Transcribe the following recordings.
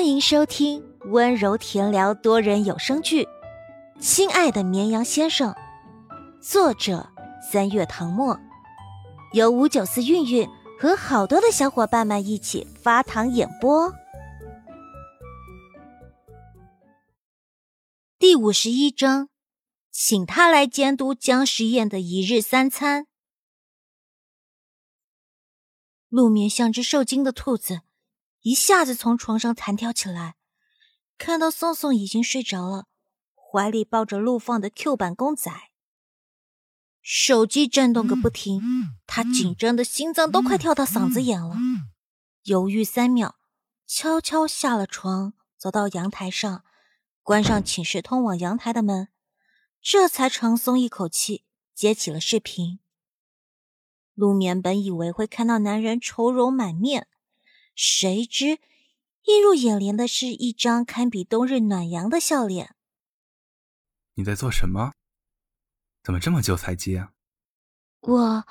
欢迎收听温柔甜聊多人有声剧《亲爱的绵羊先生》，作者三月唐末，由五九四韵韵和好多的小伙伴们一起发糖演播。第五十一章，请他来监督姜时宴的一日三餐。陆眠像只受惊的兔子。一下子从床上弹跳起来，看到宋宋已经睡着了，怀里抱着陆放的 Q 版公仔，手机震动个不停，他紧张的心脏都快跳到嗓子眼了。犹豫三秒，悄悄下了床，走到阳台上，关上寝室通往阳台的门，这才长松一口气，接起了视频。陆眠本以为会看到男人愁容满面。谁知，映入眼帘的是一张堪比冬日暖阳的笑脸。你在做什么？怎么这么久才接啊？我，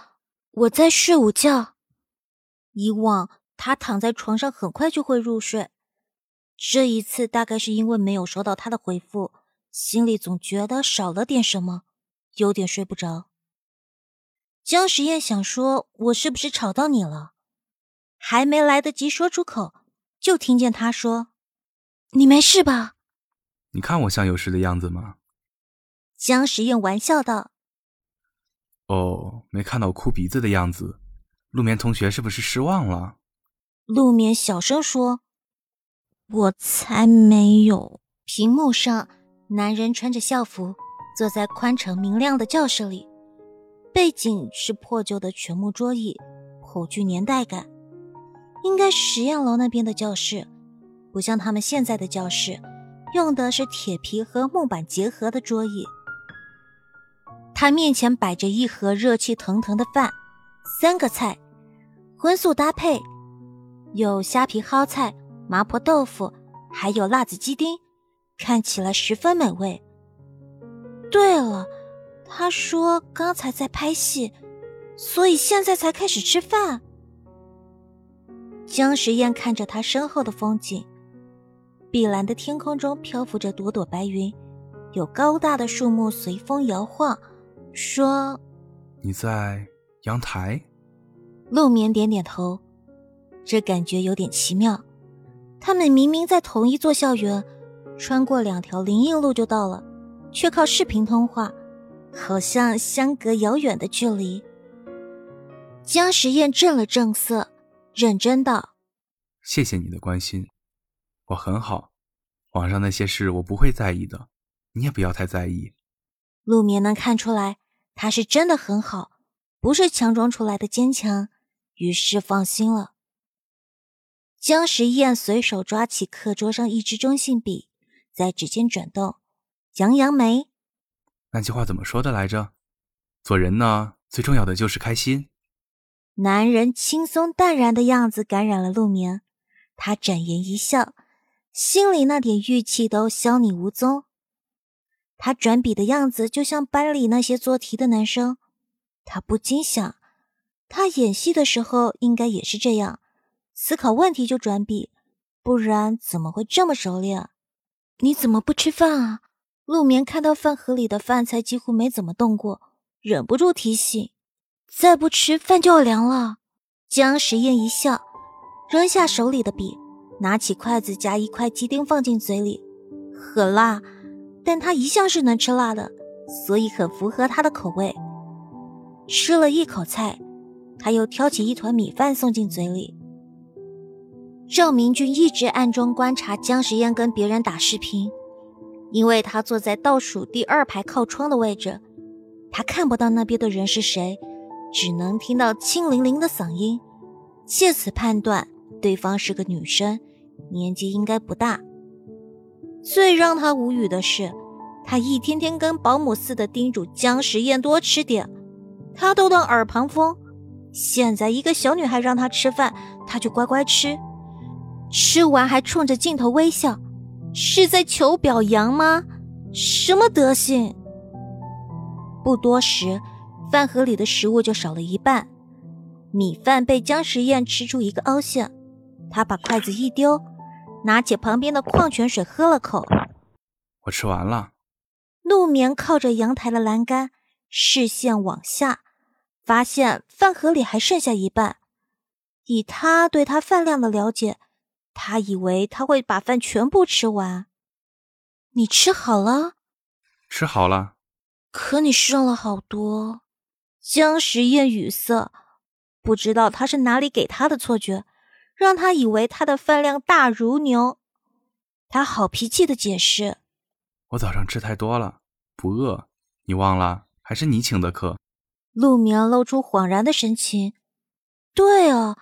我在睡午觉。以往他躺在床上很快就会入睡，这一次大概是因为没有收到他的回复，心里总觉得少了点什么，有点睡不着。江时宴想说：“我是不是吵到你了？”还没来得及说出口，就听见他说：“你没事吧？你看我像有事的样子吗？”江时宴玩笑道：“哦，没看到我哭鼻子的样子，陆眠同学是不是失望了？”陆眠小声说：“我才没有。”屏幕上，男人穿着校服，坐在宽敞明亮的教室里，背景是破旧的全木桌椅，颇具年代感。应该是实验楼那边的教室，不像他们现在的教室，用的是铁皮和木板结合的桌椅。他面前摆着一盒热气腾腾的饭，三个菜，荤素搭配，有虾皮蒿菜、麻婆豆腐，还有辣子鸡丁，看起来十分美味。对了，他说刚才在拍戏，所以现在才开始吃饭。江时宴看着他身后的风景，碧蓝的天空中漂浮着朵朵白云，有高大的树木随风摇晃。说：“你在阳台。”陆眠点点头，这感觉有点奇妙。他们明明在同一座校园，穿过两条林荫路就到了，却靠视频通话，好像相隔遥远的距离。江时宴正了正色。认真道：“谢谢你的关心，我很好。网上那些事我不会在意的，你也不要太在意。”陆眠能看出来，他是真的很好，不是强装出来的坚强，于是放心了。江时宴随手抓起课桌上一支中性笔，在指尖转动，扬扬眉：“那句话怎么说的来着？做人呢，最重要的就是开心。”男人轻松淡然的样子感染了陆眠，他展颜一笑，心里那点郁气都消匿无踪。他转笔的样子就像班里那些做题的男生，他不禁想，他演戏的时候应该也是这样，思考问题就转笔，不然怎么会这么熟练？你怎么不吃饭啊？陆眠看到饭盒里的饭菜几乎没怎么动过，忍不住提醒。再不吃饭就要凉了。江时宴一笑，扔下手里的笔，拿起筷子夹一块鸡丁放进嘴里，很辣，但他一向是能吃辣的，所以很符合他的口味。吃了一口菜，他又挑起一团米饭送进嘴里。赵明俊一直暗中观察江时烟跟别人打视频，因为他坐在倒数第二排靠窗的位置，他看不到那边的人是谁。只能听到清凌凌的嗓音，借此判断对方是个女生，年纪应该不大。最让他无语的是，他一天天跟保姆似的叮嘱姜时宴多吃点，他都当耳旁风。现在一个小女孩让他吃饭，他就乖乖吃，吃完还冲着镜头微笑，是在求表扬吗？什么德行？不多时。饭盒里的食物就少了一半，米饭被姜时宴吃出一个凹陷，他把筷子一丢，拿起旁边的矿泉水喝了口。我吃完了。陆眠靠着阳台的栏杆，视线往下，发现饭盒里还剩下一半。以他对他饭量的了解，他以为他会把饭全部吃完。你吃好了？吃好了。可你剩了好多。江时宴语塞，不知道他是哪里给他的错觉，让他以为他的饭量大如牛。他好脾气的解释：“我早上吃太多了，不饿。你忘了？还是你请的客。”陆明露出恍然的神情：“对哦，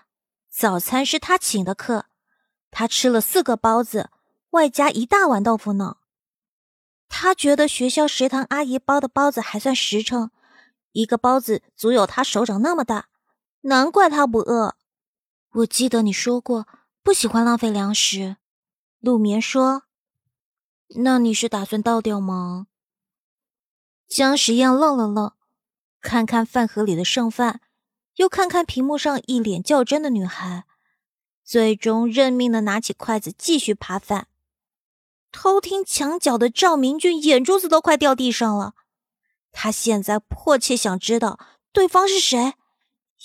早餐是他请的客，他吃了四个包子，外加一大碗豆腐脑。他觉得学校食堂阿姨包的包子还算实诚。”一个包子足有他手掌那么大，难怪他不饿。我记得你说过不喜欢浪费粮食。陆眠说：“那你是打算倒掉吗？”江时宴愣了愣，看看饭盒里的剩饭，又看看屏幕上一脸较真的女孩，最终认命的拿起筷子继续扒饭。偷听墙角的赵明俊眼珠子都快掉地上了。他现在迫切想知道对方是谁，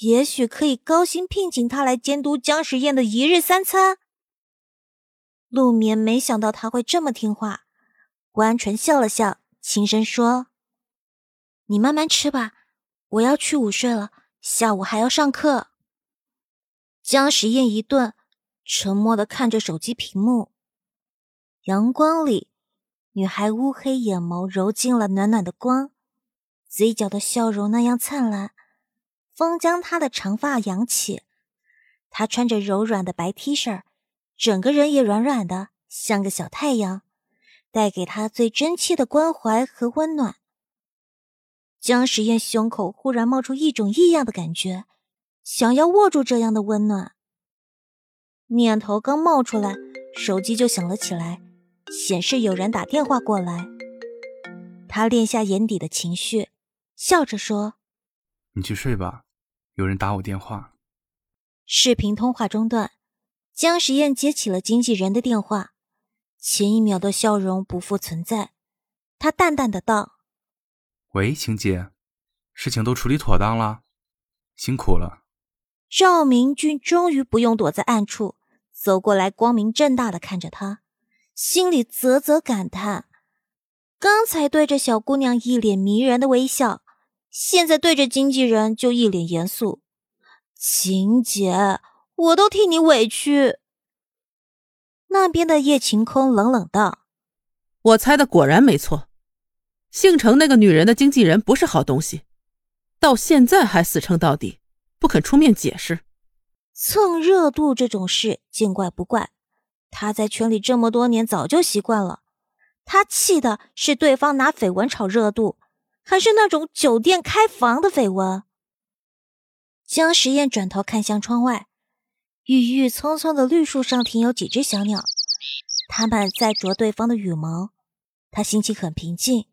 也许可以高薪聘请他来监督姜时宴的一日三餐。陆眠没想到他会这么听话，关纯笑了笑，轻声说：“你慢慢吃吧，我要去午睡了，下午还要上课。”姜时宴一顿，沉默的看着手机屏幕。阳光里，女孩乌黑眼眸揉进了暖暖的光。嘴角的笑容那样灿烂，风将她的长发扬起。她穿着柔软的白 T 恤，整个人也软软的，像个小太阳，带给他最真切的关怀和温暖。江时宴胸口忽然冒出一种异样的感觉，想要握住这样的温暖。念头刚冒出来，手机就响了起来，显示有人打电话过来。他咽下眼底的情绪。笑着说：“你去睡吧，有人打我电话。”视频通话中断，江时宴接起了经纪人的电话，前一秒的笑容不复存在。他淡淡的道：“喂，晴姐，事情都处理妥当了，辛苦了。”赵明俊终于不用躲在暗处，走过来，光明正大的看着他，心里啧啧感叹：刚才对着小姑娘一脸迷人的微笑。现在对着经纪人就一脸严肃，晴姐，我都替你委屈。那边的叶晴空冷冷道：“我猜的果然没错，姓程那个女人的经纪人不是好东西，到现在还死撑到底，不肯出面解释。蹭热度这种事见怪不怪，他在圈里这么多年早就习惯了。他气的是对方拿绯闻炒热度。”还是那种酒店开房的绯闻。江时宴转头看向窗外，郁郁葱葱的绿树上停有几只小鸟，它们在啄对方的羽毛。他心情很平静。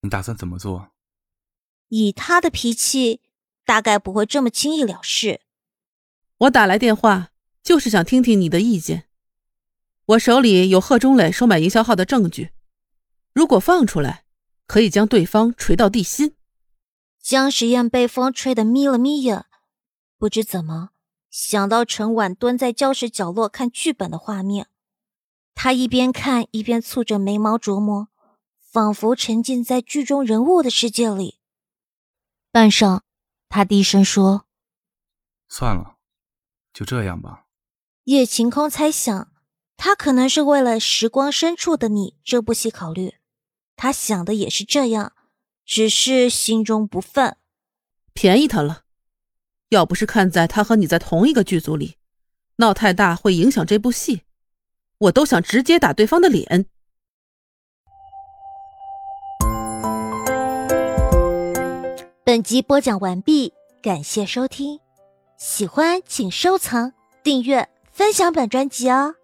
你打算怎么做？以他的脾气，大概不会这么轻易了事。我打来电话就是想听听你的意见。我手里有贺中磊收买营销号的证据，如果放出来。可以将对方锤到地心。江时宴被风吹得眯了眯眼，不知怎么想到陈婉蹲在教室角落看剧本的画面，他一边看一边蹙着眉毛琢磨，仿佛沉浸在剧中人物的世界里。半晌，他低声说：“算了，就这样吧。”叶晴空猜想，他可能是为了《时光深处的你》这部戏考虑。他想的也是这样，只是心中不忿，便宜他了。要不是看在他和你在同一个剧组里，闹太大会影响这部戏，我都想直接打对方的脸。本集播讲完毕，感谢收听，喜欢请收藏、订阅、分享本专辑哦。